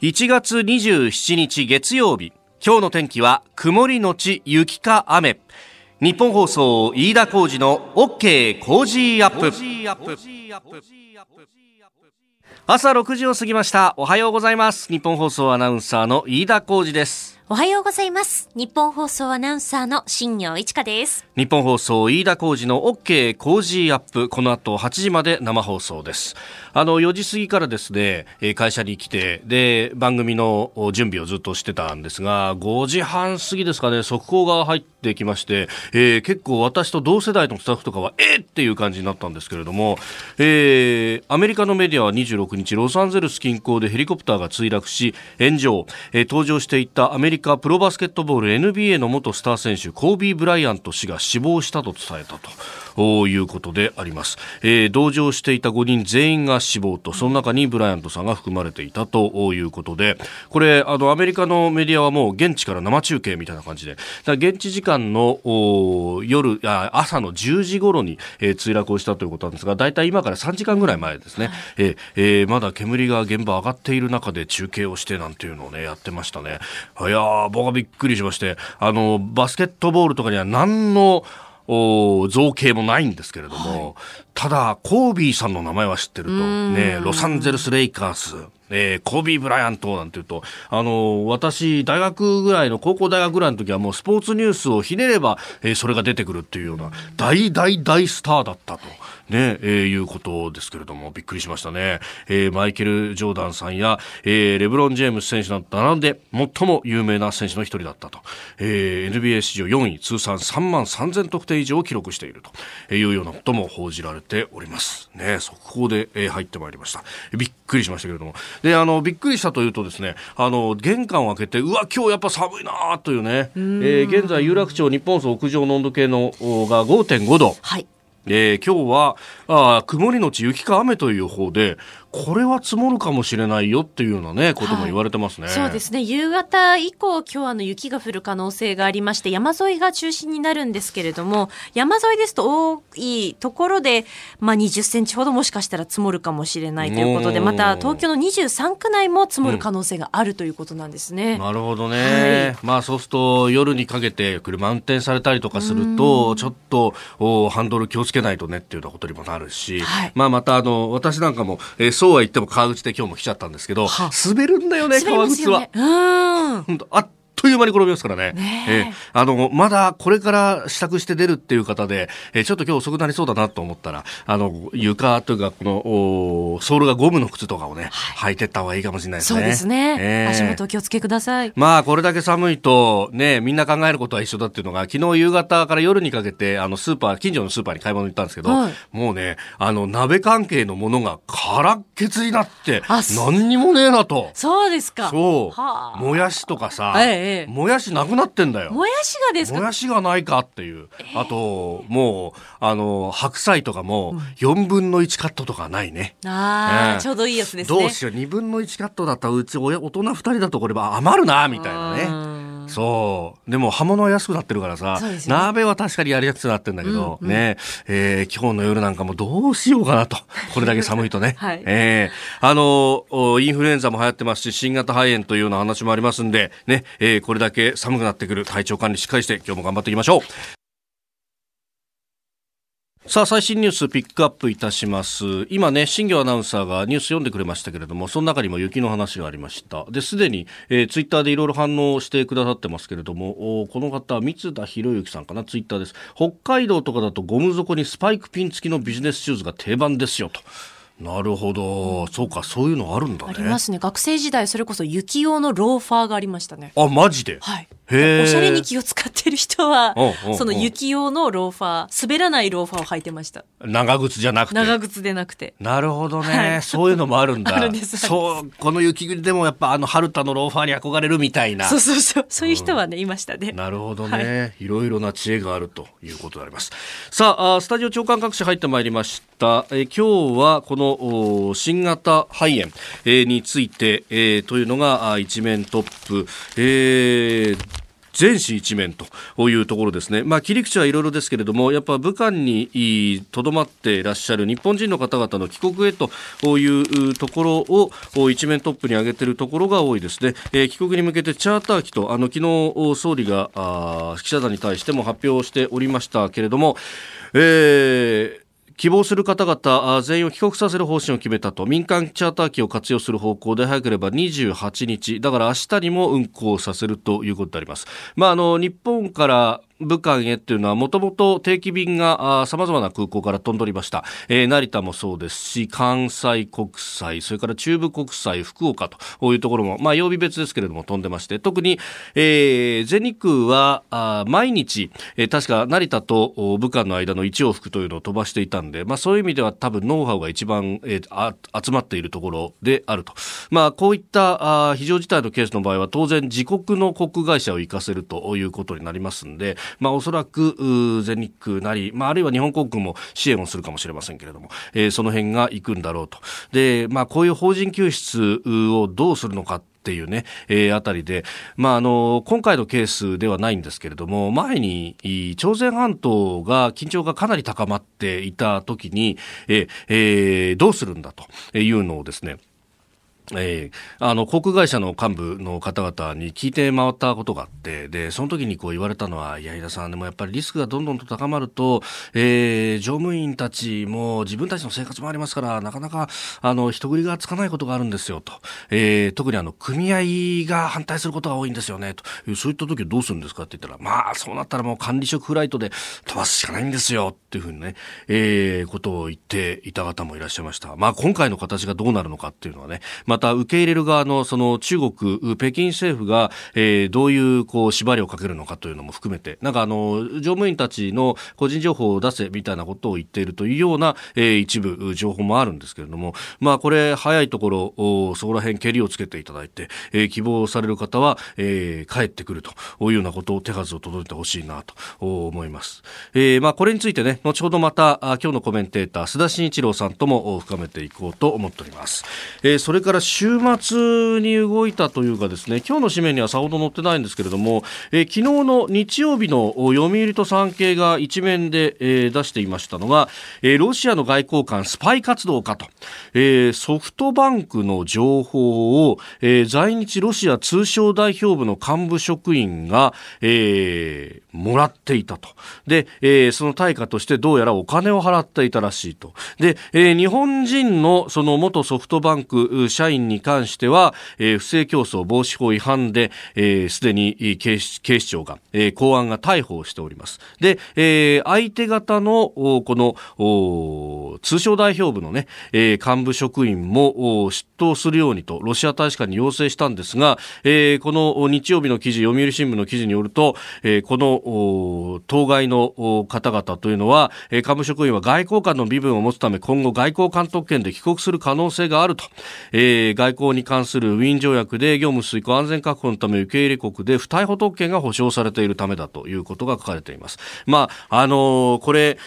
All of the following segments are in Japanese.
1月27日月曜日今日の天気は曇りのち雪か雨。日本放送飯田浩二の OK 工事アップ。朝6時を過ぎました。おはようございます。日本放送アナウンサーの飯田浩二です。おはようございます。日本放送アナウンサーの新業一華です。日本放送飯田浩二の OK 工事アップ。この後8時まで生放送です。あの、4時過ぎからですね、会社に来て、で、番組の準備をずっとしてたんですが、5時半過ぎですかね、速報が入ってきまして、えー、結構私と同世代のスタッフとかは、えー、っていう感じになったんですけれども、えー、アメリカのメディアは26日、ロサンゼルス近郊でヘリコプターが墜落し、炎上、えー、登場していたアメリカリカプロバスケットボール NBA の元スター選手コービー・ブライアント氏が死亡したと伝えたと。いうことであります、えー、同乗していた5人全員が死亡とその中にブライアントさんが含まれていたということで。これあのアメリカのメディアはもう現地から生中継みたいな感じで。現地時間の夜あ朝の10時頃に、えー、墜落をしたということなんですが大体今から3時間ぐらい前ですね、えーえー、まだ煙が現場上がっている中で中継をしてなんていうのをねやってましたね。いや僕はびっくりしましてあのバスケットボールとかには何の造形もないんですけれども、はい、ただ、コービーさんの名前は知ってると、ね、ロサンゼルス・レイカース、えー、コービー・ブライアントなんていうと、あの私、大学ぐらいの、高校大学ぐらいの時はもうスポーツニュースをひねれば、えー、それが出てくるっていうような、大大大スターだったと。ね、えー、いうことですけれども、びっくりしましたね。えー、マイケル・ジョーダンさんや、えー、レブロン・ジェームス選手など並んで、最も有名な選手の一人だったと。えー、NBA 史上4位、通算3万3000得点以上を記録しているというようなことも報じられております。ね、速報で、えー、入ってまいりました。びっくりしましたけれども。で、あの、びっくりしたというとですね、あの、玄関を開けて、うわ、今日やっぱ寒いなというね、えー、現在、有楽町日本層屋上の温度計のが5.5度。はい。えー、今日はあ曇りのち雪か雨という方でこれは積もるかもしれないよっていうようなね、ことも言われてますね。はい、そうですね。夕方以降、今日あの雪が降る可能性がありまして、山沿いが中心になるんですけれども、山沿いですと多いところで、まあ20センチほどもしかしたら積もるかもしれないということで、また東京の23区内も積もる可能性があるということなんですね。うん、なるほどね。はい、まあそうすると夜にかけて車運転されたりとかすると、ちょっとおハンドル気をつけないとねっていうようなことにもなるし、はい、まあまたあの、私なんかも、えー、そうは言っても川口で今日も来ちゃったんですけど、滑るんだよね、川口は。うん。あっという間に転びますからね。ねえー、あの、まだこれから支度して出るっていう方で、えー、ちょっと今日遅くなりそうだなと思ったら、あの、床というか、この、おソールがゴムの靴とかをね、はい、履いてった方がいいかもしれないですね。そうですね。えー、足元お気をつけください。まあ、これだけ寒いと、ね、みんな考えることは一緒だっていうのが、昨日夕方から夜にかけて、あの、スーパー、近所のスーパーに買い物に行ったんですけど、はい、もうね、あの、鍋関係のものが空っけつになって、何にもねえなと。そうですか。そう。もやしとかさ、ええ、もやしなくなってんだよ。もやしがですか？もやしがないかっていう。あと、もう、あの、白菜とかも、4分の1カットとかないね。ああ、ちょうどいいやつですね。どうしよう、2分の1カットだったら、うち大人2人だとこれは余るな、みたいなね。そう。でも刃物は安くなってるからさ、ね、鍋は確かにやりやすくなってるんだけど、うんうん、ねえー、今日の夜なんかもどうしようかなと。これだけ寒いとね、はい、えー、あのインフルエンザも流行ってますし新型肺炎というような話もありますんでね、えー、これだけ寒くなってくる体調管理しっかりして今日も頑張っていきましょうさあ最新ニュースピックアップいたします。今ね新業アナウンサーがニュース読んでくれましたけれどもその中にも雪の話がありました。ですでに、えー、ツイッターでいろいろ反応してくださってますけれどもこの方三田博之さんかな？ツイッターです。北海道とかだとゴム底にスパイクピン付きのビジネスシューズが定番ですよと。なるほど、うん、そうかそういうのあるんだねありますね学生時代それこそ雪用のローファーがありましたねあマジで？はいおしゃれに気を使ってる人は、その雪用のローファー、滑らないローファーを履いてました。長靴じゃなくて？長靴でなくて。なるほどね。はい、そういうのもあるんだ。あるんです。そう、この雪国でもやっぱあの、春田のローファーに憧れるみたいな。そうそうそう。そういう人はね、うん、いましたね。なるほどね、はい。いろいろな知恵があるということであります。さあ、あスタジオ長官各社入ってまいりました。え今日はこの新型肺炎、えー、について、えー、というのが一面トップ。えー全市一面というところですね。まあ、切り口はいろいろですけれども、やっぱ武漢にとどまっていらっしゃる日本人の方々の帰国へというところを一面トップに挙げているところが多いですね。えー、帰国に向けてチャーター機と、あの、昨日総理が記者団に対しても発表しておりましたけれども、えー、希望する方々全員を帰国させる方針を決めたと民間チャーター機を活用する方向で早ければ28日だから明日にも運行させるということであります。まあ、あの日本から武漢へっていうのはもともと定期便がさまざまな空港から飛んでおりました、えー、成田もそうですし関西国際それから中部国際福岡というところも、まあ、曜日別ですけれども飛んでまして特に、えー、全日空はあ毎日、えー、確か成田と武漢の間の1往復というのを飛ばしていたんで、まあ、そういう意味では多分ノウハウが一番、えー、あ集まっているところであると、まあ、こういったあ非常事態のケースの場合は当然自国の航空会社を行かせるということになりますんでまあ、おそらく全日空なり、まあ、あるいは日本航空も支援をするかもしれませんけれども、えー、その辺が行くんだろうと。で、まあ、こういう法人救出をどうするのかっていうね、えー、あたりで、まあ、あの、今回のケースではないんですけれども、前に、朝鮮半島が緊張がかなり高まっていた時に、えー、えー、どうするんだというのをですね、えー、あの航空会社の幹部の方々に聞いて回ったことがあってでその時にこう言われたのは、いや、井田さん、でもやっぱりリスクがどんどんと高まると、えー、乗務員たちも自分たちの生活もありますから、なかなかあの人繰りがつかないことがあるんですよと、えー、特にあの組合が反対することが多いんですよねと、そういった時はどうするんですかって言ったら、まあ、そうなったらもう管理職フライトで飛ばすしかないんですよっていうふうにね、えー、ことを言っていた方もいらっしゃいました。まあ、今回の形がどうなるのかっていうのはね、ままた受け入れる側のその中国、北京政府が、えー、どういうこう縛りをかけるのかというのも含めて、なんかあの、乗務員たちの個人情報を出せみたいなことを言っているというような、えー、一部情報もあるんですけれども、まあこれ早いところ、そこら辺蹴りをつけていただいて、えー、希望される方は、えー、帰ってくるというようなことを手数を届いてほしいなと思います。えー、まあこれについてね、後ほどまた今日のコメンテーター、須田慎一郎さんとも深めていこうと思っております。えー、それから週末に動いたというかですね今日の紙面にはさほど載ってないんですけれども、えー、昨日の日曜日の読売と産経が一面で、えー、出していましたのが、えー、ロシアの外交官スパイ活動かと、えー、ソフトバンクの情報を、えー、在日ロシア通商代表部の幹部職員が、えー、もらっていたとで、えー、その対価としてどうやらお金を払っていたらしいとで、えー、日本人のその元ソフトバンク社員に関しては、えー、不正競争防止法違反で、す、えー、で、に警視警視庁が、えー、公安が逮捕をしております。で、えー、相手方の、この、通商代表部のね、えー、幹部職員も出頭するようにと、ロシア大使館に要請したんですが、えー、この日曜日の記事、読売新聞の記事によると、えー、この、当該の方々というのは、え、幹部職員は外交官の身分を持つため、今後外交監督権で帰国する可能性があると、えー、外交に関するウィーン条約で業務遂行安全確保のため受け入れ国で不逮捕特権が保障されているためだということが書かれています。まあ、あのー、これ、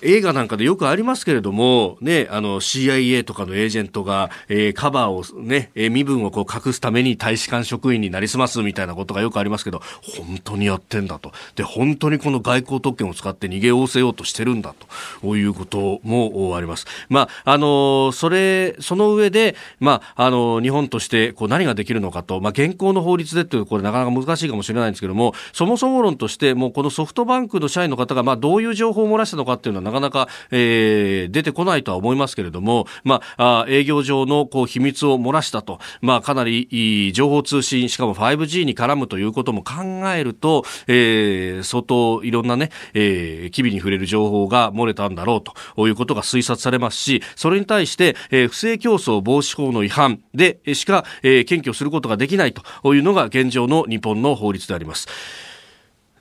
映画なんかでよくありますけれども、ね、あの CIA とかのエージェントが、えー、カバーをね、えー、身分をこう隠すために大使館職員になりすますみたいなことがよくありますけど、本当にやってんだと。で、本当にこの外交特権を使って逃げおせようとしてるんだということもあります。まあ、あのそれ、その上で、まあ、あの日本としてこう何ができるのかと、まあ、現行の法律でという、これなかなか難しいかもしれないんですけども、そもそも論として、もうこのソフトバンクの社員の方が、まあ、どういう情報を漏らしたのかっていうのはなかなか、えー、出てこないとは思いますけれども、まあ、営業上のこう秘密を漏らしたと、まあ、かなり情報通信、しかも 5G に絡むということも考えると、えー、相当いろんなね、えー、機微に触れる情報が漏れたんだろうということが推察されますし、それに対して、えー、不正競争防止法の違反でしか、えー、検挙することができないというのが現状の日本の法律であります。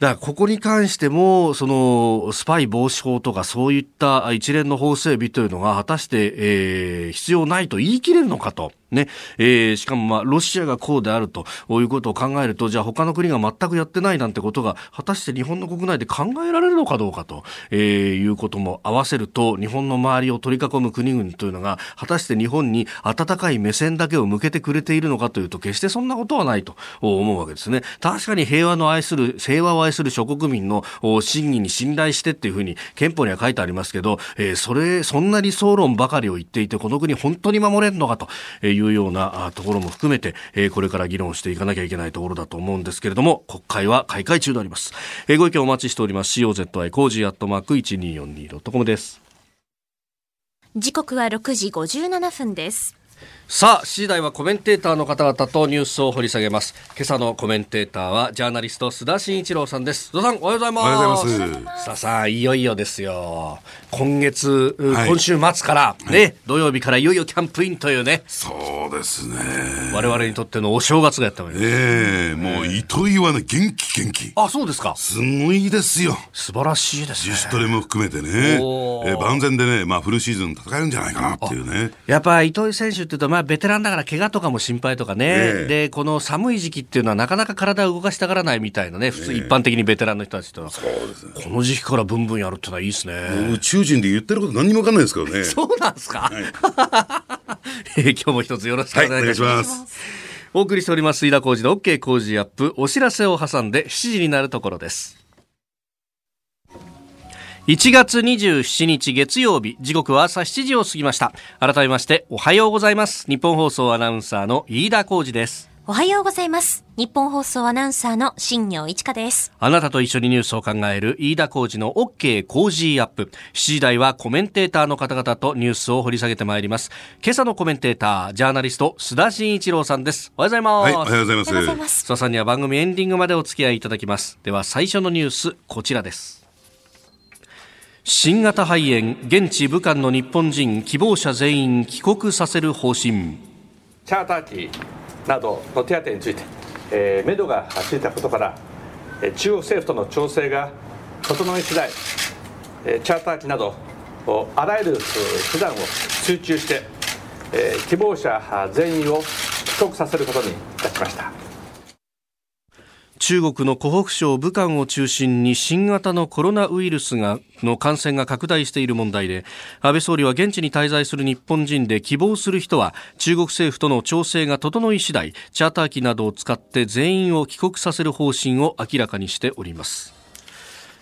だからここに関しても、そのスパイ防止法とかそういった一連の法整備というのが果たして、えー、必要ないと言い切れるのかと。ね、えー、しかもまあ、ロシアがこうであるということを考えると、じゃあ他の国が全くやってないなんてことが、果たして日本の国内で考えられるのかどうかと、えー、いうことも合わせると、日本の周りを取り囲む国々というのが、果たして日本に温かい目線だけを向けてくれているのかというと、決してそんなことはないと思うわけですね。確かに平和の愛する、平和を愛する諸国民の信義に信頼してっていうふうに憲法には書いてありますけど、えー、それ、そんな理想論ばかりを言っていて、この国本当に守れるのかといういうようなところも含めて、えー、これから議論していかなきゃいけないところだと思うんですけれども、国会は開会中であります。えー、ご意見お待ちしております。COZY コージーアットマーク 1242.com です。時刻は6時57分です。さあ、7時台はコメンテーターの方々とニュースを掘り下げます。今朝のコメンテーターは、ジャーナリスト、須田慎一郎さんです。須田さん、おはようございます。おはようございます。須田さん、いよいよですよ。今月、はい、今週末からね、はい、土曜日からいよいよキャンプインというね。そうですね。我々にとってのお正月がやってまいります。ええもう糸井はね、元気元気。あ、そうですか。すごいですよ。素晴らしいですね。自主トレも含めてね。え万全でね、まあフルシーズン戦えるんじゃないかなっていうね。やっぱ糸井選手っていうと、まあベテランだから怪我とかも心配とかね、え。でこの寒い時期っていうのはなかなか体を動かしたがらないみたいなね、普通、一般的にベテランの人たちと、そうですね、この時期からブンブンやるってのはいいですね。宇宙人で言ってること何にも分かんないですからね。そうなんですか、はい、今日も一つよろしくお願いします。はい、お送りしております飯田浩司の OK 工事アップ。お知らせを挟んで7時になるところです1月27日月曜日時刻は朝7時を過ぎました。改めましておはようございます。日本放送アナウンサーの飯田浩二です。おはようございます。日本放送アナウンサーの新業一華です。あなたと一緒にニュースを考える飯田浩二の OK 工事アップ。7時台はコメンテーターの方々とニュースを掘り下げてまいります。今朝のコメンテータージャーナリスト須田慎一郎さんです。おはようございます、はい、おはようございます。須田さんには番組エンディングまでお付き合いいただきます。では最初のニュースこちらです新型肺炎現地武漢の日本人希望者全員帰国させる方針チャーター機などの手当について、えー、目処がついたことから、中央政府との調整が整い次第、えー、チャーター機などあらゆる手段を集中して、希望者全員を帰国させることにいたしました。中国の湖北省武漢を中心に新型のコロナウイルスがの感染が拡大している問題で安倍総理は現地に滞在する日本人で希望する人は中国政府との調整が整い次第チャーター機などを使って全員を帰国させる方針を明らかにしております。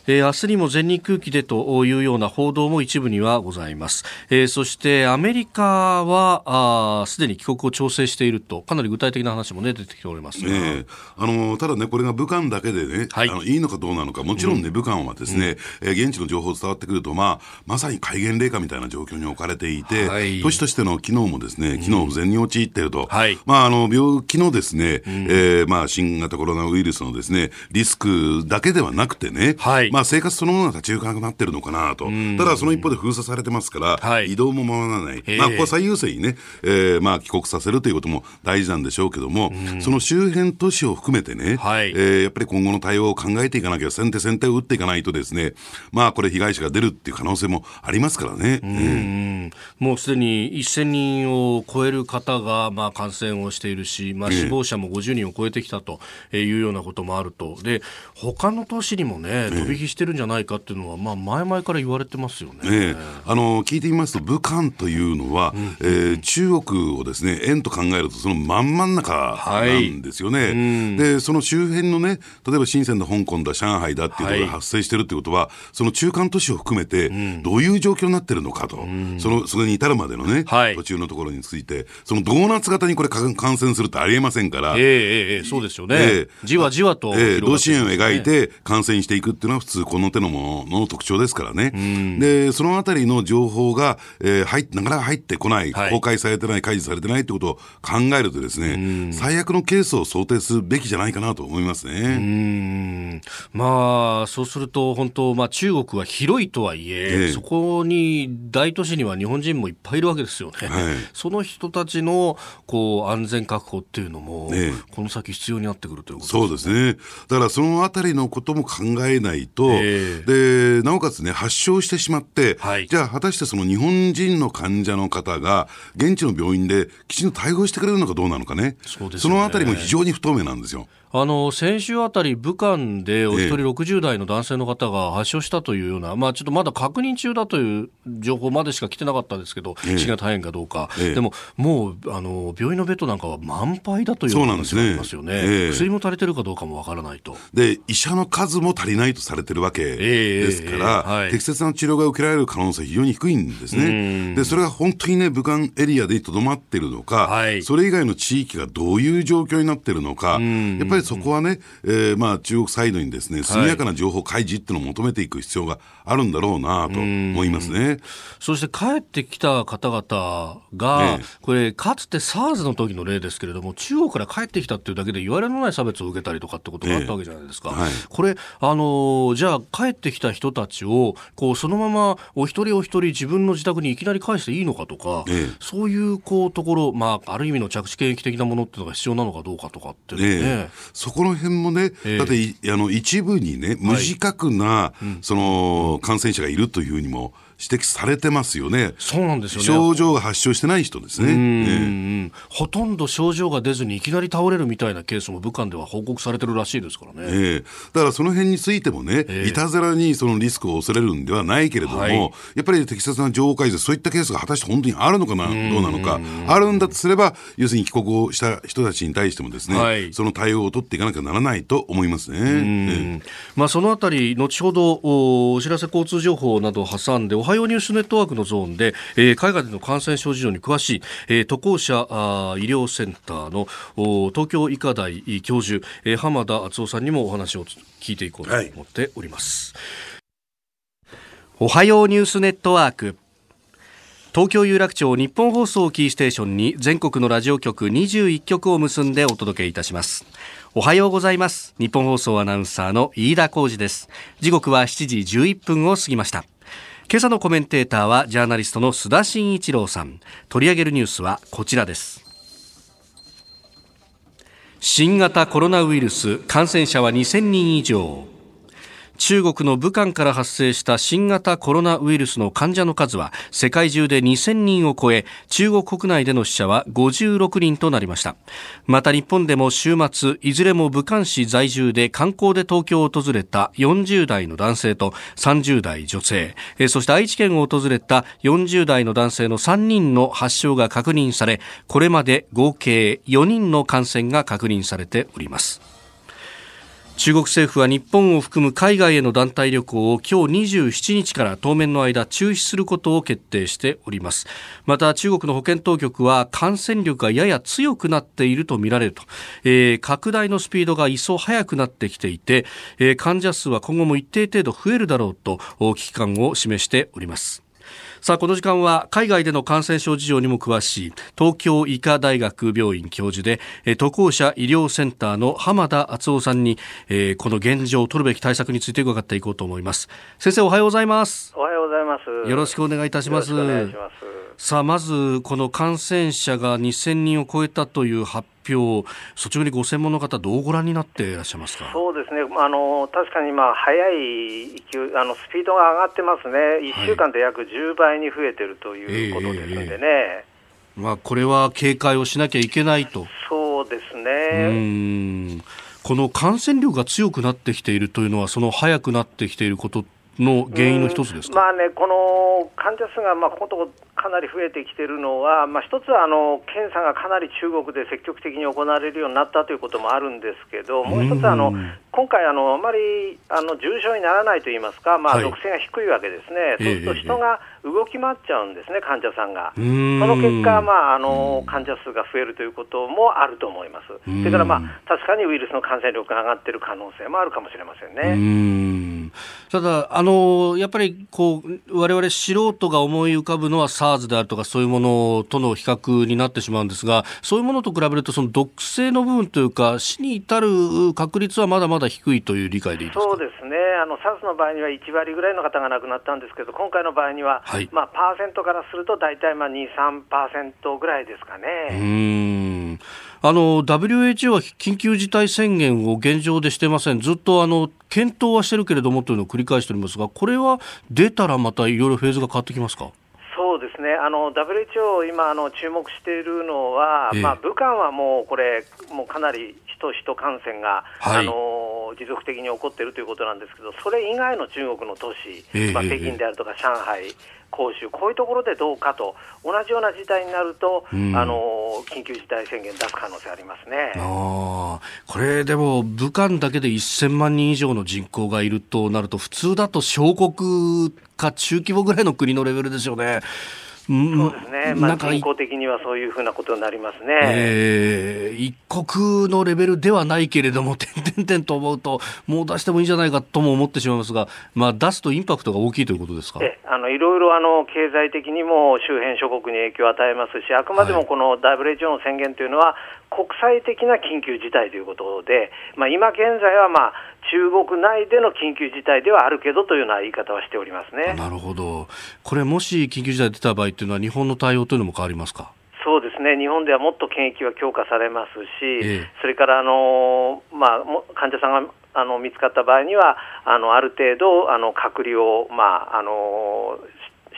えー、明日にも全日空機でというような報道も一部にはございます、えー、そしてアメリカはすでに帰国を調整しているとかなり具体的な話も、ね、出てきておりますね、あのただね、これが武漢だけでね、はい、あのいいのかどうなのか、もちろんね、うん、武漢はですね、うん、現地の情報伝わってくると、まあ、まさに戒厳令下みたいな状況に置かれていて、はい、都市としての機能もですね、機能不全に陥っていると、うんはい、まあ、あの病気のですね、うん、えー、まあ、新型コロナウイルスのですね、リスクだけではなくてね、はいまあ、生活そのものが立ち行かなくなってるのかなと、ただその一方で封鎖されてますから、はい、移動もままならない、まあ、ここは最優先にね、えーまあ、帰国させるということも大事なんでしょうけども、その周辺都市を含めてね、はい、えー、やっぱり今後の対応を考えていかなきゃ、先手先手を打っていかないとですね、まあ、これ、被害者が出るっていう可能性もありますからね。うんもうすでに1000人を超える方が、まあ、感染をしているし、まあ、死亡者も50人を超えてきたというようなこともあると。で他の都市にもね、飛び火してるんじゃないかっていうのは、まあ、前々から言われてますよね、えあの聞いてみますと、武漢というのは、うん、えー、中国をですね円と考えると、その真ん真ん中なんですよね、はいうん、でその周辺のね、例えば深センだ、香港だ、上海だっていうところが発生してるってことは、はい、その中間都市を含めて、どういう状況になってるのかと、うん、そのそれに至るまでのね、はい、途中のところについて、そのドーナツ型にこれ、感染するってありえませんから、えー、えー、そうですよね、えー、じわじわと、えー、同心円を描いて感染していくっていうのは、普通、この手のものの特徴ですからね。で、そのあたりの情報が、えー、入なかなか入ってこない、はい、公開されてない、開示されてないってことを考えるとですね、最悪のケースを想定するべきじゃないかなと思いますね。まあ、そうすると、本当、まあ、中国は広いとはいえ、ええ、そこに大都市には日本人もいっぱいいるわけですよね。はい、その人たちのこう安全確保っていうのも、え、この先必要になってくるということですね。そうですね。だからそのあたりのことも考えないと、と、でなおかつね、発症してしまって、はい、じゃあ、果たしてその日本人の患者の方が、現地の病院できちんと対応してくれるのかどうなのかね、そ、ね、のあたりも非常に不透明なんですよ。あの先週あたり、武漢でお一人60代の男性の方が発症したというような、まあ、ちょっとまだ確認中だという情報までしか来てなかったんですけど、死が大変かどうか、でももうあの病院のベッドなんかは満杯だという話がありますよね、薬も足りてるかどうかもわからないと。で、医者の数も足りないとされてるわけですから、はい、適切な治療が受けられる可能性、非常に低いんですね、でそれが本当にね、武漢エリアでとどまってるのか、はい、それ以外の地域がどういう状況になってるのか、やっぱりりそこはね、えー、まあ中国サイドにですね、速やかな情報開示っていうのを求めていく必要があるんだろうなと思いますね。そして帰ってきた方々が、ね、これ、かつて SARS の時の例ですけれども、中国から帰ってきたっていうだけで言われのない差別を受けたりとかってことがあったわけじゃないですか。はい、これ、あのじゃあ帰ってきた人たちを、こう、そのままお一人お一人自分の自宅にいきなり返していいのかとか、そういうこうところ、まあ、ある意味の着地検疫的なものっていうのが必要なのかどうかとかってね。ねそこの辺もね、えー、だってあの一部にね、無自覚な、はいその感染者がいるというふうにも指摘されてますよね。そうなんですよね。症状が発症してない人ですね。ねほとんど症状が出ずにいきなり倒れるみたいなケースも武漢では報告されてるらしいですからね。ええ、だからその辺についてもね、えいたずらにそのリスクを恐れるんではないけれども、はい、やっぱり適切な情報開示、そういったケースが果たして本当にあるのかな、どうなのか、あるんだとすれば、要するに帰国をした人たちに対してもですね、はい、その対応を取っていかなきゃならないと思いますね。えまあ、そのあたり、後ほどおお知らせ交通情報などを挟んで、おはようニュースネットワーククのゾーンで、えー、海外での感染症事情に詳しい、えー、渡航者あ医療センターの東京医科大教授、えー、浜田敦夫さんにもお話を聞いていこうと思っております、はい、おはようニュースネットワーク。東京有楽町日本放送キーステーションに全国のラジオ局21局を結んでお届けいたします。おはようございます。日本放送アナウンサーの飯田浩二です。時刻は7時11分を過ぎました今朝のコメンテーターはジャーナリストの須田慎一郎さん。取り上げるニュースはこちらです。新型コロナウイルス感染者は2000人以上。中国の武漢から発生した新型コロナウイルスの患者の数は世界中で2000人を超え中国国内での死者は56人となりました。また日本でも週末いずれも武漢市在住で観光で東京を訪れた40代の男性と30代女性。そして愛知県を訪れた40代の男性の3人の発症が確認されこれまで合計4人の感染が確認されております。中国政府は日本を含む海外への団体旅行を今日27日から当面の間中止することを決定しております。また中国の保健当局は感染力がやや強くなっているとみられると、えー、拡大のスピードが一層速くなってきていて、えー、患者数は今後も一定程度増えるだろうと危機感を示しております。さあこの時間は海外での感染症事情にも詳しい東京医科大学病院教授で渡航者医療センターの浜田敦夫さんに、えー、この現状を取るべき対策について伺っていこうと思います。先生おはようございます。おはようございます。よろしくお願いいたしますさあまずこの感染者が2000人を超えたという発表率直にご専門の方どうご覧になっていらっしゃいますか？そうですね。あの確かにまあ速い勢いあのスピードが上がってますね。1週間で約10倍に増えてるということですんでね、まあ、これは警戒をしなきゃいけないと。そうですね。この感染力が強くなってきているというのはその速くなってきていることの原因の一つですまあね、この患者数がまあこのかなり増えてきているのは、まあ、一つはあの検査がかなり中国で積極的に行われるようになったということもあるんですけど、もう一つはあの、今回あの、あまりあの重症にならないといいますか、まあ、毒性が低いわけですね、そうすると人が動き回っちゃうんですね、患者さんが。その結果、まあ、あの患者数が増えるということもあると思います。それから、まあ、確かにウイルスの感染力が上がっている可能性もあるかもしれませんね。ただ、あのやっぱりこう、われわれ素人が思い浮かぶのは SARS であるとか、そういうものとの比較になってしまうんですが、そういうものと比べると、その毒性の部分というか、死に至る確率はまだまだ低いという理解でいいですか？そうですね、あの SARS の場合には1割ぐらいの方が亡くなったんですけど、今回の場合には、はい、まあ、パーセントからすると、大体まあ2、3%ぐらいですかね。うん。あの WHO は緊急事態宣言を現状でしてません、ずっとあの検討はしてるけれどもというのを繰り返しておりますが、これは出たらまたいろいろフェーズが変わってきますか？ですね、WHO、今あの、注目しているのは、ええ、まあ、武漢はもうこれ、もうかなり人人感染が、はい、あの持続的に起こっているということなんですけど、それ以外の中国の都市、え、まあ、北京であるとか上海、広州、こういうところでどうかと、同じような事態になると、うん、あの緊急事態宣言出す可能性ありますね。あこれ、でも、武漢だけで1000万人以上の人口がいるとなると、普通だと小国か中規模ぐらいの国のレベルですよね。そうですね、まあ、人口的にはそういうふうなことになりますね、えー、一国のレベルではないけれども、点々点と思うと、もう出してもいいんじゃないかとも思ってしまいますが、まあ、出すとインパクトが大きいということですか？えあのいろいろあの経済的にも周辺諸国に影響を与えますし、あくまでもこの WHO の宣言というのは、国際的な緊急事態ということで、まあ、今現在は、まあ、中国内での緊急事態ではあるけどというような言い方はしておりますね。なるほど、これ、もし緊急事態出た場合というのは、日本の対応というのも変わりますか？そうですね。日本ではもっと検疫は強化されますし、ええ、それからあの、まあ、患者さんがあの見つかった場合には、あのある程度あの隔離を、まあ、あの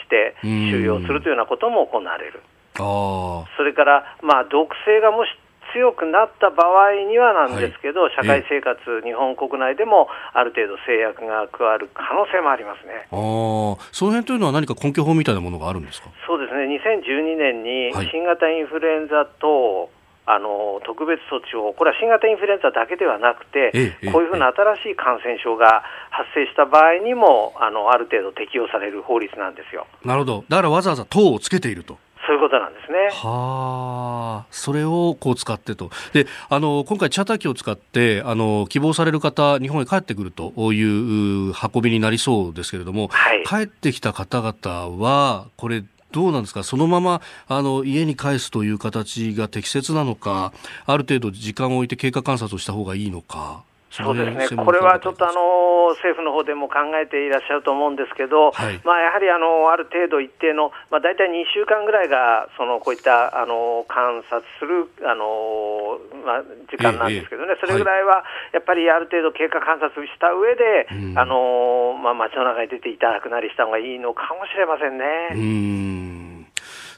して収容するというようなことも行われる。それから、まあ、毒性がもし強くなった場合にはなんですけど、はい、社会生活、日本国内でもある程度制約が加わる可能性もありますね。あその辺というのは、何か根拠法みたいなものがあるんですか？そうですね、2012年に新型インフルエンザと、あの特別措置を、これは新型インフルエンザだけではなくて、こういうふうな新しい感染症が発生した場合にも、あのある程度適用される法律なんですよ。なるほど、だからわざわざ党をつけていると。そういうことなんですね。はあ、それをこう使ってと。で、あの、今回チャーター機を使って、あの、希望される方、日本へ帰ってくるという運びになりそうですけれども、はい、帰ってきた方々は、これ、どうなんですか、そのままあの家に返すという形が適切なのか、ある程度時間を置いて経過観察をした方がいいのか？そうですね、これはちょっとあの政府の方でも考えていらっしゃると思うんですけど、はい、まあ、やはりあのある程度一定の、まあ、大体2週間ぐらいがそのこういったあの観察するあの、まあ、時間なんですけどね、ええ、それぐらいはやっぱりある程度経過観察した上で、はい、あのまあ、街の中に出ていただくなりした方がいいのかもしれませんね。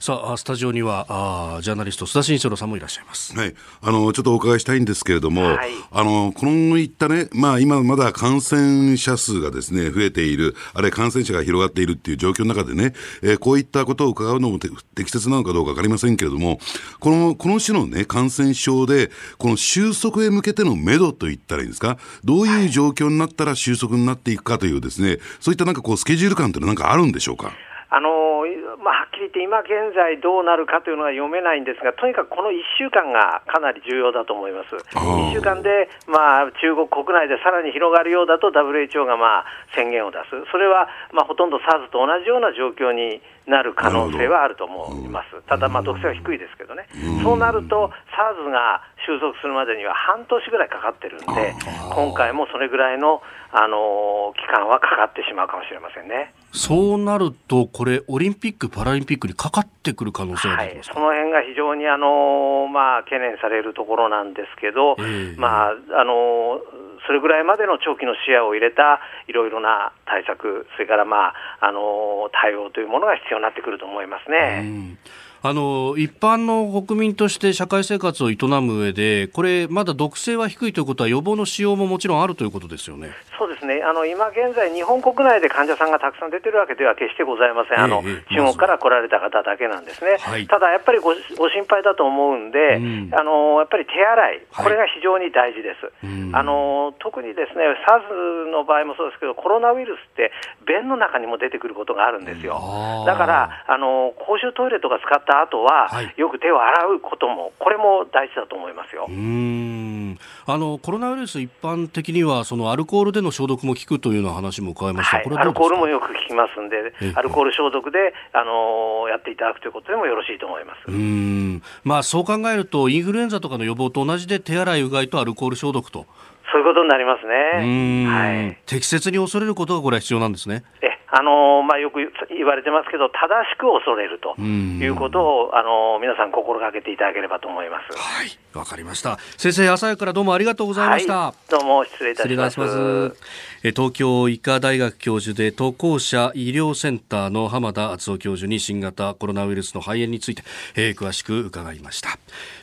さあスタジオにはあジャーナリスト須田慎一郎さんもいらっしゃいます。はい、あのちょっとお伺いしたいんですけれども、はい、あのこのいったね、まあ今まだ感染者数がですね増えている、あるいは感染者が広がっているっていう状況の中でね、えー、こういったことを伺うのも適切なのかどうかわかりませんけれども、このこの種のね感染症でこの収束へ向けてのめどといったらいいんですか、どういう状況になったら収束になっていくかというですね、そういったなんかこうスケジュール感というのはなんかあるんでしょうか？あのまあ、はっきり言って今現在どうなるかというのは読めないんですが、とにかくこの1週間がかなり重要だと思います。1週間で、まあ、中国国内でさらに広がるようだと WHO がまあ宣言を出す。それは、まあ、ほとんど SARS と同じような状況になる可能性はあると思います。ただ、まあ、毒性は低いですけどね。そうなると、SARS が収束するまでには半年ぐらいかかってるんで、今回もそれぐらいの、あの期間はかかってしまうかもしれませんね。そうなると、これ、オリンピック・パラリンピックにかかってくる可能性がはい、その辺が非常に、あのまあ、懸念されるところなんですけど、えー、まああのそれぐらいまでの長期の視野を入れたいろいろな対策、それから、まああの対応というものが必要になってくると思いますね。うんあの一般の国民として社会生活を営む上で、これ、まだ毒性は低いということは、予防の使用ももちろんあるということですよね。そうですね、あの今現在、日本国内で患者さんがたくさん出てるわけでは決してございません、あの、ええ、中国から来られた方だけなんですね、はい、ただやっぱりごご心配だと思うんで、うん、あのやっぱり手洗い、これが非常に大事です。はい、あの特にですね SARS の場合もそうですけど、コロナウイルスって、便の中にも出てくることがあるんですよ。だからあの公衆トイレとか使った後は、はい、よく手を洗うことも、これも大事だと思いますよ。うん。あのコロナウイルス、一般的にはそのアルコールでの消毒も効くというような話も伺いました、はい、アルコールもよく効きますんで、アルコール消毒で、あのー、やっていただくということでもよろしいと思います。うん。まあ、そう考えると、インフルエンザとかの予防と同じで、手洗い、うがいとアルコール消毒と。そういうことになりますね。はい、適切に恐れることがこれは必要なんですね。えあのまあ、よく言われてますけど、正しく恐れるということを、あの皆さん、心がけていただければと思います。はいわかりました。先生、朝からどうもありがとうございました。はい、どうも失礼いたします。ます東京医科大学教授で渡航者医療センターの浜田敦夫教授に新型コロナウイルスの肺炎について、えー、詳しく伺いました。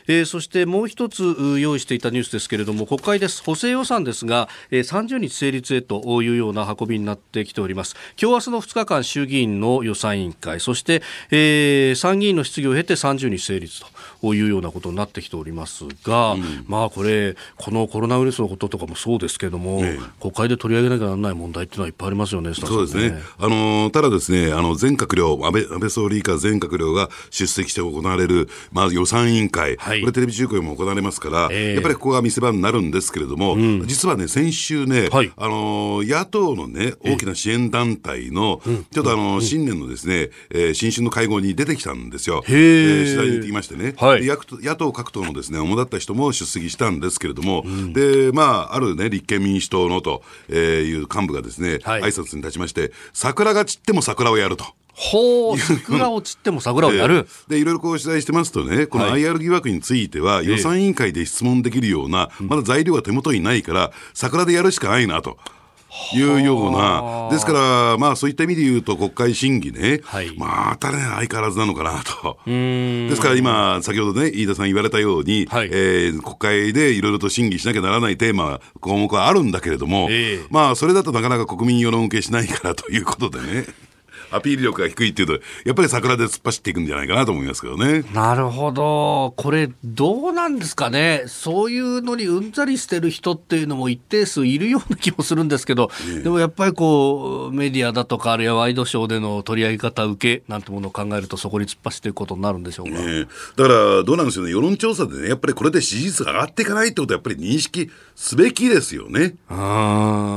えー、そしてもう一つ用意していたニュースですけれども、国会です。補正予算ですが、えー、30日成立へというような運びになってきております。今日明日の2日間衆議院の予算委員会、そして、えー、参議院の質疑を経て30日成立というようなことになってきておりますが、うん、まあこれ、このコロナウイルスのこととかもそうですけれども、ね、国会で取り上げなきゃならない問題っていうのはいっぱいありますよね、そうですね。あのただですね、あの全閣僚、安倍安倍総理以下全閣僚が出席して行われる、まあ、予算委員会、はい、これテレビ中継も行われますから、えー、やっぱりここが見せ場になるんですけれども、うん、実はね、先週ね、はい、あの野党のね、大きな支援団体の、えー、ちょっとあの、うん、新年のですね、えー、新春の会合に出てきたんですよ。え。ー、取材に行ってきましてね、はい、野党各党のですね、主だった人も出席したんですけれども、うん、で、まあ、あるね、立憲民主党のという幹部がですね、はい、挨拶に立ちまして、桜が散っても桜をやると。ほう、桜を散っても桜をやる。で、いろいろこう取材してますとね、この IR 疑惑については、予算委員会で質問できるような、まだ材料が手元にないから、桜でやるしかないなと。いうような、ですから、まあ、そういった意味で言うと、国会審議ね、はい、またね、相変わらずなのかなと。ですから今、先ほどね、飯田さん言われたように、はい、えー、国会でいろいろと審議しなきゃならないテーマ、項目はあるんだけれども、えー、まあ、それだとなかなか国民世論受けしないからということでね。アピール力が低いっていうと、やっぱり桜で突っ走っていくんじゃないかなと思いますけどね。なるほど。これ、どうなんですかね？そういうのにうんざりしてる人っていうのも一定数いるような気もするんですけど、ね、でもやっぱりこう、メディアだとか、あるいはワイドショーでの取り上げ方、受けなんてものを考えると、そこに突っ走っていくことになるんでしょうか。ね、だから、どうなんですよね？世論調査でね、やっぱりこれで支持率が上がっていかないってことは、やっぱり認識すべきですよね。あ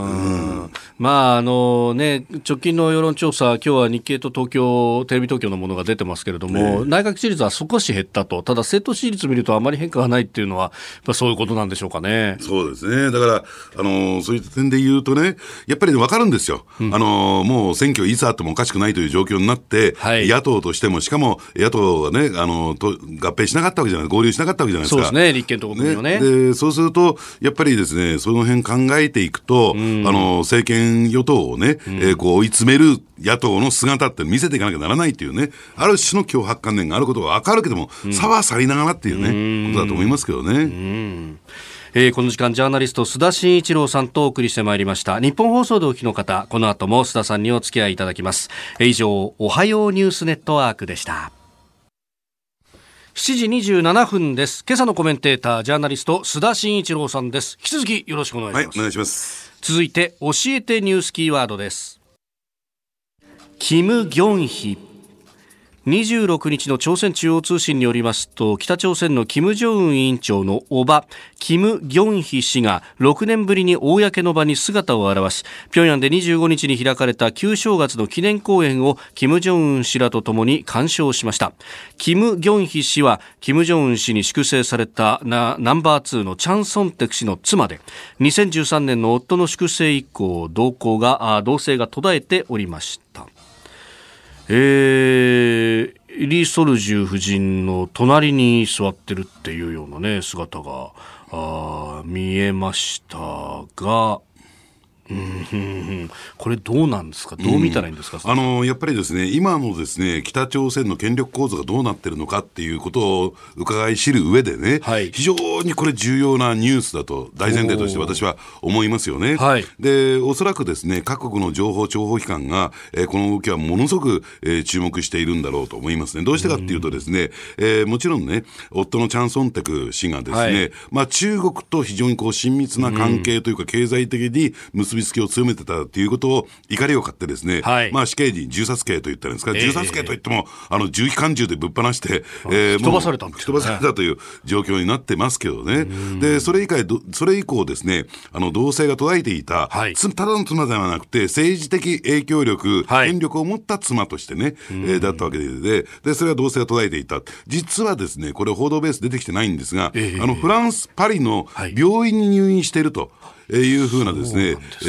うん、まあ、あのね、直近の世論調査、今日は日経と東京テレビ東京のものが出てますけれども、ね、内閣支持率は少し減ったと、ただ政党支持率見るとあまり変化がないっていうのは、そういうことなんでしょうかね。そうですね。だから、あのそういった点で言うとね、やっぱり、ね、分かるんですよ。うん、あのもう選挙いつあってもおかしくないという状況になって、はい、野党としても、しかも野党はね、あのと合併しなかったわけじゃない、合流しなかったわけじゃないですか。そうですね、立憲と国民はね。ねでそうすると、やっぱりですね、その辺考えていくと、うん、あの政権与党をね、うん、えー、こう追い詰める野党の姿って見せていかなきゃならないっていうね、ある種の脅迫観念があることは分かるけども、うん、差は去りながらっていうね、ことだと思いますけどね。えー、この時間ジャーナリスト須田慎一郎さんとお送りしてまいりました。日本放送でお聞きの方この後も須田さんにお付き合いいただきます、えー、以上おはようニュースネットワークでした。7時27分です。今朝のコメンテータージャーナリスト須田慎一郎さんです。引き続きよろしくお願いします、はい、お願いします。続いて教えてニュースキーワードですキム・ギョンヒ26日の朝鮮中央通信によりますと北朝鮮の金正恩委員長の叔母キム・ギョンヒ氏が6年ぶりに公の場に姿を現し平壌で25日に開かれた旧正月の記念公演を金正恩氏らとともに鑑賞しました。キム・ギョンヒ氏は金正恩氏に粛清されたナンバー2のチャン・ソンテク氏の妻で2013年の夫の粛清以降同行が同性が途絶えておりました。えー、リ・ソルジュ夫人の隣に座ってるっていうようなね、姿が、あ見えましたが、うん。これどうなんですか、どう見たらいいんですか、うん、あのやっぱりですね、今のですね北朝鮮の権力構造がどうなってるのかっていうことを伺い知る上でね、はい、非常にこれ、重要なニュースだと、大前提として私は思いますよね。はい、で、おそらくですね各国の情報、諜報機関が、えー、この動きはものすごく、えー、注目しているんだろうと思いますね。どうしてかっていうと、ですね、えー、もちろんね、夫のチャン・ソンテク氏がですね、はい、まあ、中国と非常にこう親密な関係というか、経済的に結びつきを強めてたということを、怒りを買ってですね、はい、まあ死刑に銃殺刑と言ったんですか、えー、銃殺刑といっても、あの、銃機関銃でぶっ放して、えー、飛ばされたんです、ね、飛ばされたという状況になってますけどね。で、それ以降、それ以降ですね、あの、同性が途絶えていた、はい、ただの妻ではなくて、政治的影響力、はい、権力を持った妻としてね、えー、だったわけで、で、それは同性が途絶えていた。実はですね、これ報道ベース出てきてないんですが、えー、あの、フランス、パリの病院に入院していると。うふうなですね、え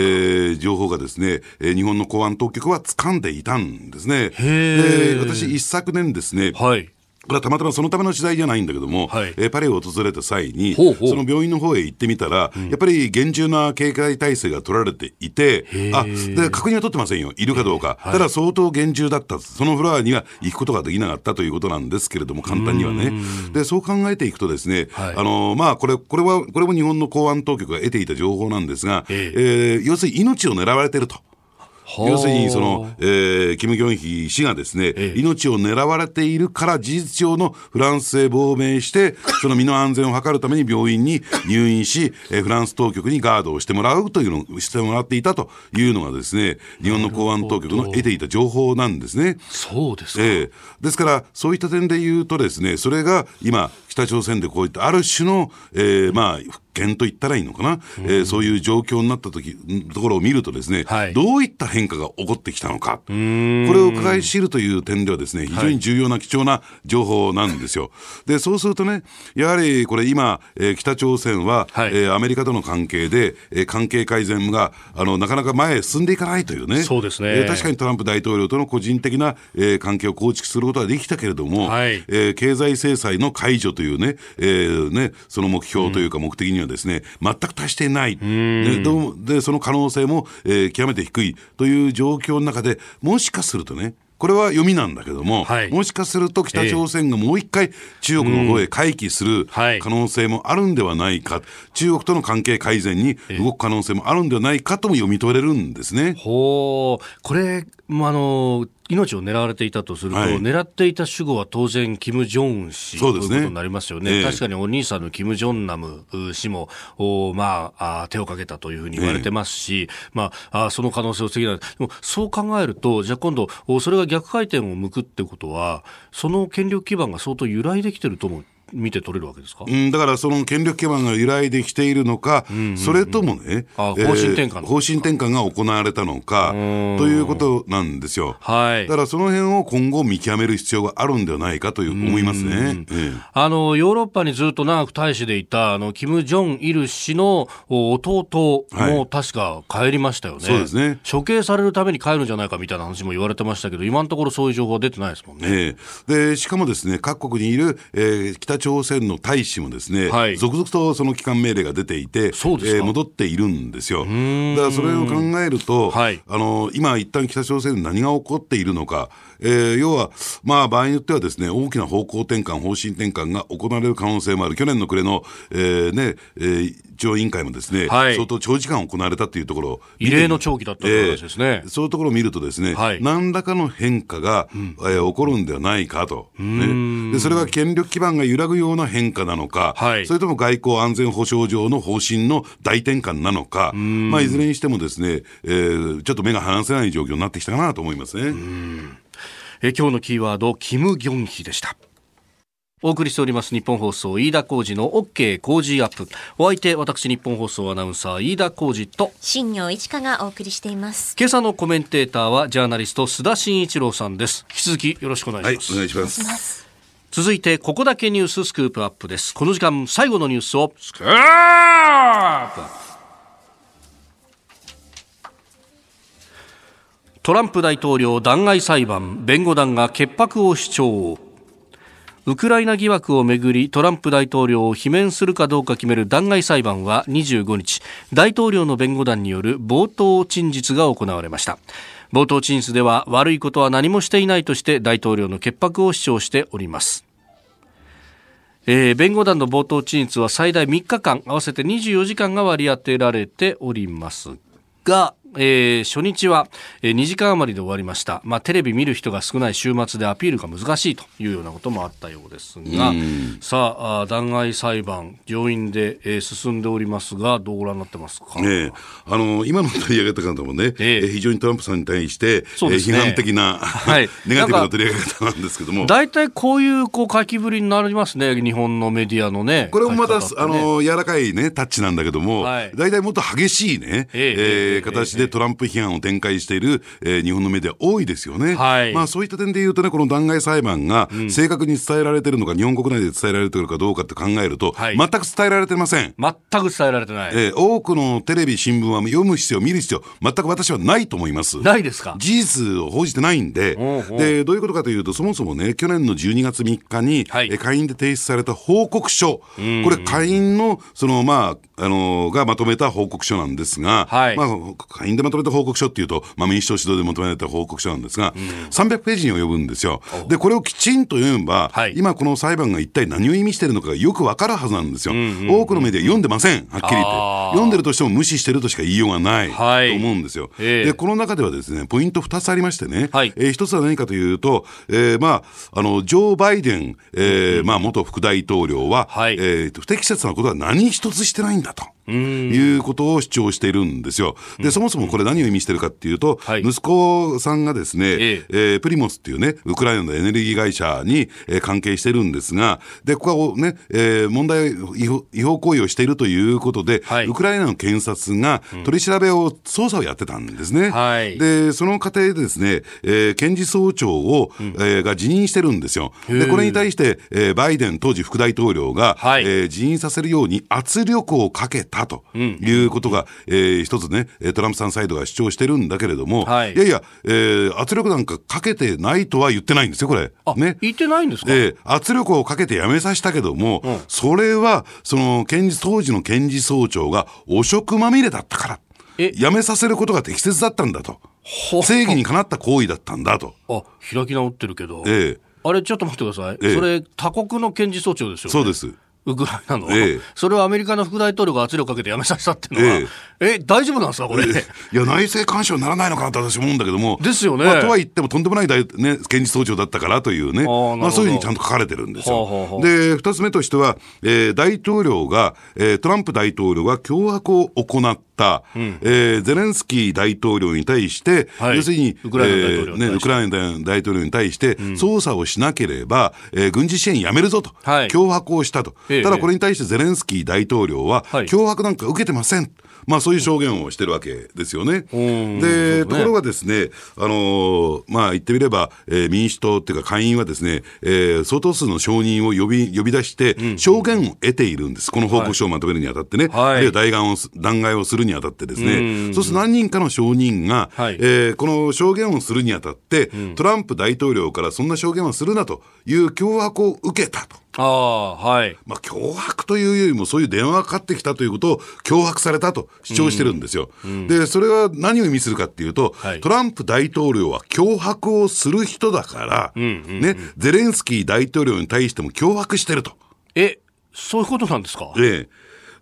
ー、情報がですね、えー、日本の公安当局は掴んでいたんですね。で、私一昨年ですね、はい。これはたまたまそのための取材じゃないんだけども、はい、えー、パリを訪れた際にほうほう、その病院の方へ行ってみたら、うん、やっぱり厳重な警戒体制が取られていて、あで確認は取ってませんよ、いるかどうか、ただ相当厳重だった、そのフロアには行くことができなかったということなんですけれども、簡単にはね。でそう考えていくとですね、はい、あのまあ、これこれはこれも日本の公安当局が得ていた情報なんですが、えー、要するに命を狙われてると。要するにその、えー、キム・ギョンヒ氏がですね、ええ、命を狙われているから事実上のフランスへ亡命して、その身の安全を図るために病院に入院し、えー、フランス当局にガードをしてもらうというのをしてもらっていたというのがですね、日本の公安当局の得ていた情報なんですね。そうですか。えー、ですから、そういった点で言うとですね、それが今、北朝鮮でこういったある種の、えー、まあ、見と言ったらいいのかな、うん、えー、そういう状況になった時ところを見るとですね、はい、どういった変化が起こってきたのか、これを伺い知るという点ではですね、非常に重要な貴重な情報なんですよ。で、そうするとね、やはりこれ今、えー、北朝鮮は、はい、えー、アメリカとの関係で、えー、関係改善があのなかなか前へ進んでいかないというね、そうですね、えー、確かにトランプ大統領との個人的な、えー、関係を構築することができたけれども、はい、えー、経済制裁の解除というね、えー、ね、その目標というか目的にはですね、全く達していない。でで、その可能性も、えー、極めて低いという状況の中で、もしかするとね、これは読みなんだけども、はい、もしかすると北朝鮮がもう一回中国の方へ回帰する可能性もあるんではないか、中国との関係改善に動く可能性もあるんではないかとも読み取れるんですね。ほう。これ、まあの命を狙われていたとすると、はい、狙っていた主語は当然、キム・ジョンウン氏ということになりますよね、えー、確かにお兄さんのキム・ジョンナム氏も、おまああ、手をかけたというふうに言われてますし、えー、まあ、あその可能性を防ぎない、でもそう考えると、じゃあ今度、それが逆回転を向くってことは、その権力基盤が相当揺らいできてると思う。見て取れるわけですか、うん、だからその権力基盤が揺らいできているのか、うんうんうん、それともね、方針転換、えー、方針転換が行われたのかということなんですよ。はい、だからその辺を今後見極める必要があるんではないかという思いますね。あのヨーロッパにずっと長く大使でいたあのキム・ジョンイル氏の弟も確か帰りましたよね、はい、そうですね。処刑されるために帰るんじゃないかみたいな話も言われてましたけど、今のところそういう情報は出てないですもんね。えー、でしかもですね各国にいる、えー、北朝鮮の大使もですね、はい、続々とその帰還命令が出ていて、えー、戻っているんですよ。だからそれを考えると、はい、あの今、一旦北朝鮮で何が起こっているのか、えー、要は、まあ、場合によってはですね、大きな方向転換、方針転換が行われる可能性もある。去年の暮れの、えー、ね、えー、委員会もですね、はい、相当長時間行われたというところ異例の長期だったという話ですね、えー、そういうところを見るとですね、はい、何らかの変化が、うん、えー、起こるんではないかと、ね、でそれが権力基盤が揺らぐような変化なのか、はい、それとも外交安全保障上の方針の大転換なのか、まあ、いずれにしてもですね、えー、ちょっと目が離せない状況になってきたかなと思いますね。え今日のキーワード、キム・ギョンヒでした。お送りしております日本放送飯田浩二の OK 工事アップ。お相手私日本放送アナウンサー飯田浩二と新業一華がお送りしています。今朝のコメンテーターはジャーナリスト須田慎一郎さんです。引き続きよろしくお願いします、はい、お願いします。続いてここだけニューススクープアップです。この時間最後のニュースを。スクープトランプ大統領弾劾裁判弁護団が潔白を主張。ウクライナ疑惑をめぐりトランプ大統領を罷免するかどうか決める弾劾裁判は25日。大統領の弁護団による冒頭陳述が行われました。冒頭陳述では悪いことは何もしていないとして大統領の潔白を主張しております。えー、弁護団の冒頭陳述は最大3日間合わせて24時間が割り当てられておりますがえー、初日は、えー、2時間余りで終わりました、まあ、テレビ見る人が少ない週末でアピールが難しいというようなこともあったようですが、さあ弾劾裁判、上院で、えー、進んでおりますが、どうご覧になってますか、ね、あの今の取り上げた方もね、えー、非常にトランプさんに対して、ね、えー、批判的な、はい、ネガティブな取り上げ方なんですけども、大体こういうこう書きぶりになりますね、日本のメディアのね。これもまた、ね、あの柔らかい、ね、タッチなんだけども、大、体、もっと激しいね、えー、えー、形ででトランプ批判を展開している、えー、日本のメディア多いですよね。はい、まあそういった点で言うとね、この弾劾裁判が正確に伝えられてるのか、日本国内で伝えられてるかどうかって考えると、はい、全く伝えられてません。全く伝えられてない。えー、多くのテレビ、新聞は読む必要、見る必要、全く私はないと思います。ないですか？事実を報じてないんで、おうおう。で、どういうことかというと、そもそもね、去年の12月3日に、はい、え会員で提出された報告書、これ、会員の、その、まあ、あのー、がまとめた報告書なんですが、はい、まあ、会員でまとめた報告書っていうと、まあ、民主党指導でまとめられた報告書なんですが、うん、300ページに及ぶんですよ。で、これをきちんと読めば、はい、今この裁判が一体何を意味しているのかがよくわかるはずなんですよ、うんうん、多くのメディア読んでません、はっきり言って。読んでるとしても無視してるとしか言いようがない、はい、と思うんですよ。えー、で、この中ではですね、ポイント2つありましてね、はい、えー、1つは何かというと、えー、まあ、あの、ジョー・バイデン、えー、まあ、元副大統領は、はい、えー、不適切なことは何一つしてないんだと。いうことを主張しているんですよ。で、そもそもこれ何を意味してるかっていうと、はい、息子さんがですね、ええ。えー、プリモスっていうね、ウクライナのエネルギー会社に、えー、関係してるんですが、で、ここはね、えー、問題違法、違法行為をしているということで、はい、ウクライナの検察が取り調べを、捜査をやってたんですね。はい、で、その過程でですね、えー、検事総長を、うん、えー、が辞任してるんですよ。で、これに対して、えー、バイデン当時副大統領が、はい、えー、辞任させるように圧力をかけたたということが、えー、一つね、トランプさんサイドが主張してるんだけれども、はい、いやいや、えー、圧力なんかかけてないとは言ってないんですよ、これ。ね。言ってないんですか、えー、圧力をかけてやめさせたけども、うん、それは、その、検事、当時の検事総長が汚職まみれだったから。やめさせることが適切だったんだと。正義にかなった行為だったんだと。あ、開き直ってるけど。ええあれ、ちょっと待ってください。ええ、それ、他国の検事総長ですよね？そうです。ウクライナの、ええ、それをアメリカの副大統領が圧力かけてやめさせたっていうのは、ええ。大丈夫なんですか、これ、え。いや、内政干渉にならないのかなと私思うんだけども、ですよね。まあ、とは言っても、とんでもない大、ね、検事総長だったからというね、あまあ、そういうふうにちゃんと書かれてるんですよ。はあはあ、で、二つ目としては、えー、大統領が、えー、トランプ大統領が脅迫を行った、うん、えー、ゼレンスキー大統領に対して、はい、要するに、ウクライナ大統領に,、えーね、ウクライナ大統領に対して、捜査をしなければ、えー、軍事支援やめるぞと、はい、脅迫をしたと。ただこれに対してゼレンスキー大統領は、脅迫なんか受けてません。まあそういう証言をしてるわけですよね。で、ね、ところがですね、あのー、まあ言ってみれば、えー、民主党っていうか会員はですね、えー、相当数の承認を呼び、呼び出して、証言を得ているんです。この報告書をまとめるにあたってね、はい、あるいは代願を、弾劾をするにあたってですね、そうすると何人かの証人が、はい、えー、この証言をするにあたって、トランプ大統領からそんな証言はするなという脅迫を受けたと。あはい。まあ、脅迫というよりも、そういう電話がかかってきたということを脅迫されたと主張してるんですよ。うん、で、それは何を意味するかっていうと、はい、トランプ大統領は脅迫をする人だから、うんうんうん、ね、ゼレンスキー大統領に対しても脅迫してると。え、そういうことなんですか？ええ。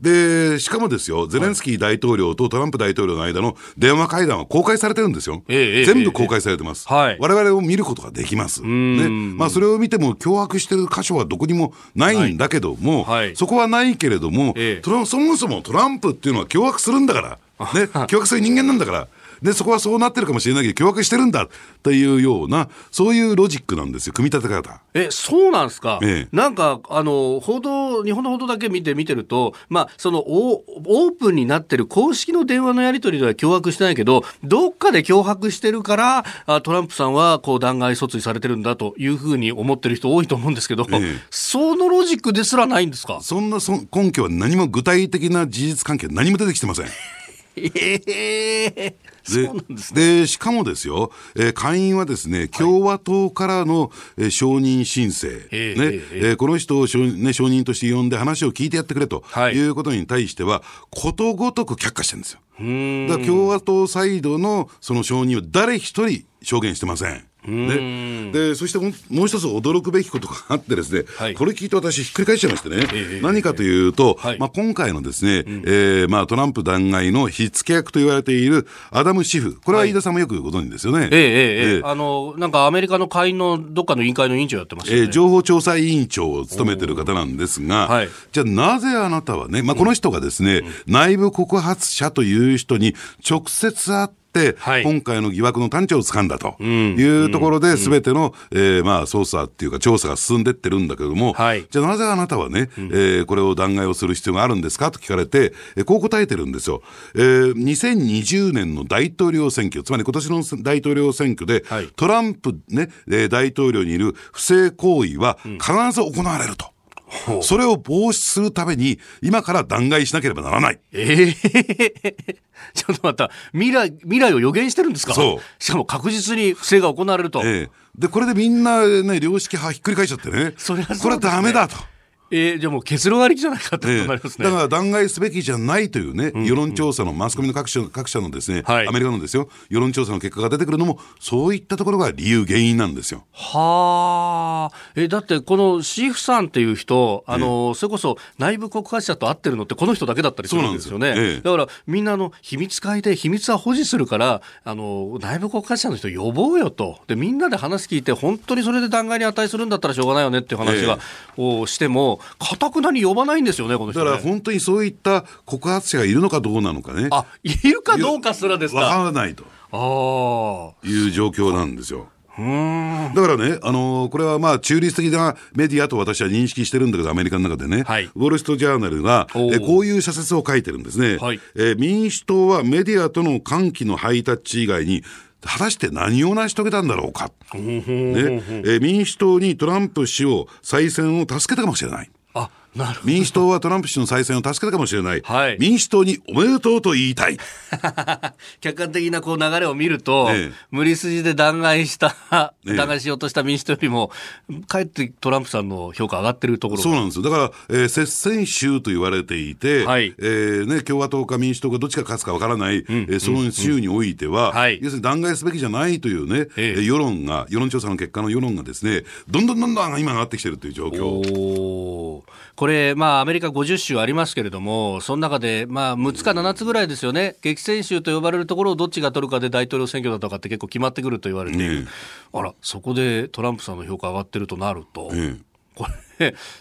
で、しかもですよ、ゼレンスキー大統領とトランプ大統領の間の電話会談は公開されてるんですよ。ええ、全部公開されてます。ええ、我々を見ることができます。ね。まあ、それを見ても脅迫してる箇所はどこにもないんだけども、はいはい、そこはないけれども、ええ、そもそもトランプっていうのは脅迫するんだから、ね、脅迫する人間なんだから、で、そこはそうなってるかもしれないけど、脅迫してるんだというような、そういうロジックなんですよ、組み立て方。え、そうなんですか、ええ、なんか、あの、報道、日本の報道だけ見て見てると、まあ、そのオ、オープンになってる公式の電話のやり取りでは脅迫してないけど、どっかで脅迫してるから、あトランプさんは、こう、弾劾訴追されてるんだというふうに思ってる人多いと思うんですけど、え、そのロジックですらないんですか？そんなそ根拠は何も具体的な事実関係何も出てきてません。ええ。ー、で、ね、しかもですよ、えー、会員はですね、共和党からの、えー、承認申請、ねえー、この人を承,、ね、承認として呼んで話を聞いてやってくれとい。うことに対しては、ことごとく却下してるんですよ。だから共和党サイドのその承認を誰一人証言してません。ででそしてもう一つ驚くべきことがあってですね、はい、これ聞いて私ひっくり返しちゃいましてね、えー、何かというと、はい、まあ、今回のですね、うん、えー、まあ、トランプ弾劾の火付け役と言われているアダム・シフ、これは飯田さんもよくご存知ですよね。ええええあのなんかアメリカの会員のどっかの委員会の委員長やってます、ね、えー、情報調査委員長を務めてる方なんですが、はい、じゃあなぜあなたはね、まあ、この人がですね、うん、内部告発者という人に直接会って、はい、今回の疑惑の端緒を掴んだというところで、すべての、えー、まあ、捜査っていうか調査が進んでってるんだけども、はい、じゃあなぜあなたはね、うん、えー、これを弾劾をする必要があるんですか？と聞かれて、えー、こう答えてるんですよ。えー、2020年の大統領選挙、つまり今年の大統領選挙で、はい、トランプね、えー、大統領にいる不正行為は必ず行われると。うん、それを防止するために、今から弾劾しなければならない。ええー、ちょっと待った。未来、未来を予言してるんですか？そう。しかも確実に不正が行われると。ええー、で、これでみんなね、良識派ひっくり返しちゃってね。それは、ね、これはダメだと。えー、じゃあもう結論ありきじゃないかってことになりますね、だから弾劾すべきじゃないというね、うん。うん、世論調査のマスコミの各社各社のですね、はい、アメリカのですよ、世論調査の結果が出てくるのも、そういったところが理由、原因なんですよ。はあ、えだってこのシーフさんっていう人、あの、それこそ内部告発者と会ってるのって、この人だけだったりするんですよね。ええ、だからみんなの秘密会で秘密は保持するから、あの内部告発者の人呼ぼうよと、でみんなで話聞いて、本当にそれで弾劾に値するんだったらしょうがないよねっていう話が、え、をしても、かたくなに呼ばないんですよね、この人、ね、だから本当にそういった告発者がいるのかどうなのかね。あ、いるかどうかすらですか。わからないと。ああ。いう状況なんですよ。だからね、あのー、これはまあ中立的なメディアと私は認識してるんだけど、アメリカの中でね、はい、ウォール・ストジャーナルがえこういう社説を書いてるんですね、はい、え民主党はメディアとの歓喜のハイタッチ以外に、果たして何を成し遂げたんだろうか、ね。え民主党にトランプ氏を再選を助けたかもしれない。あ民主党はトランプ氏の再選を助けたかもしれない、はい、民主党におめでとうと言いたい。客観的なこう流れを見ると、ええ、無理筋で弾劾した、弾劾しようとした民主党よりも、かえってトランプさんの評価上がってるところそうなんですよ、だから、えー、接戦州と言われていて、はい、えー、ね、共和党か民主党かどっちが勝つかわからない、うん、えー、その州においては、うんはい、要するに弾劾すべきじゃないというね、ええ、世論が、世論調査の結果の世論がですね、どんどんどんどん今上がってきてるという状況。これ、まあ、アメリカ50州ありますけれども、その中で、まあ、6つか7つぐらいですよね、激戦州と呼ばれるところをどっちが取るかで大統領選挙だとかって結構決まってくると言われている、あら、そこでトランプさんの評価上がってるとなると。これ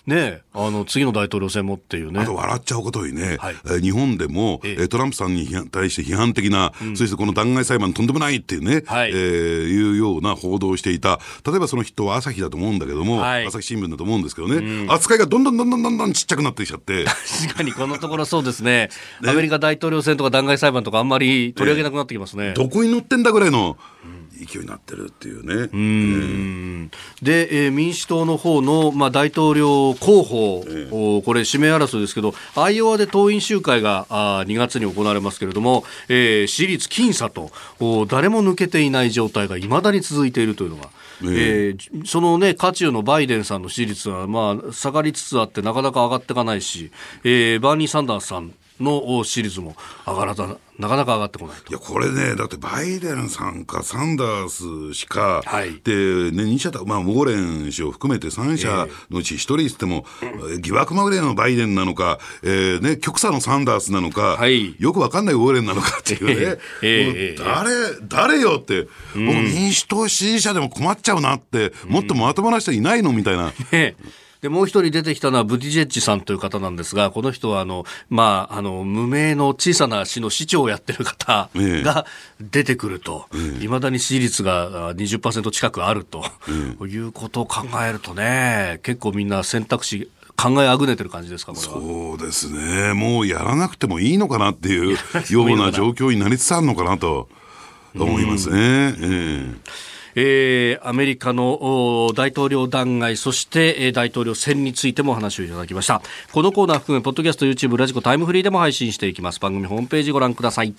ね、あの次の大統領選もっていうね。あと笑っちゃうことにね、はい、え日本でも、ええ、トランプさんに対して批判的な、うん、そしてこの弾劾裁判とんでもないっていうね、はい、えー、いうような報道をしていた、例えばその人は朝日だと思うんだけども、はい、朝日新聞だと思うんですけどね、うん、扱いがどんどんどんどんどんどんちっちゃくなってきちゃって。確かにこのところそうですね。ね、アメリカ大統領選とか弾劾裁判とかあんまり取り上げなくなってきますね。どこに乗ってんだぐらいの。うん勢いになってるっていうね。うんで、えー、民主党の方のまあ大統領候補、えー、これ指名争いですけど、アイオワで党員集会があ2月に行われますけれども、えー、支持率僅差とお誰も抜けていない状態がいまだに続いているというのが。えー、そのね、渦中のバイデンさんの支持率は、まあ、下がりつつあって、なかなか上がっていかないし、えー、バーニー・サンダースさんの支持率も上がらななかなか上がってこないいや、これね、だってバイデンさんかサンダースしか、はい、で、ね、2社まあ、ウォーレン氏を含めて3社のうち1人言っても、えー、疑惑まぐれのバイデンなのか、えー、ね、極左のサンダースなのか、はい、よくわかんないウォーレンなのかっていうね、えー、誰、誰よって、僕、民主党支持者でも困っちゃうなって、もっとまともな人いないのみたいな。で、もう一人出てきたのはブティジェッジさんという方なんですが、この人は、あの、まあ、あの、無名の小さな市の市長をやってる方が出てくると、い、ま、だに支持率が20%近くあると、いうことを考えるとね、結構みんな選択肢、考えあぐねてる感じですか、そうですね。もうやらなくてもいいのかなっていうような状況になりつつあるのかなと思いますね。えーえー、アメリカの大統領弾劾、そして、え、大統領選についてもお話をいただきました。このコーナー含め、ポッドキャスト、YouTube、ラジコ、タイムフリーでも配信していきます。番組ホームページご覧ください。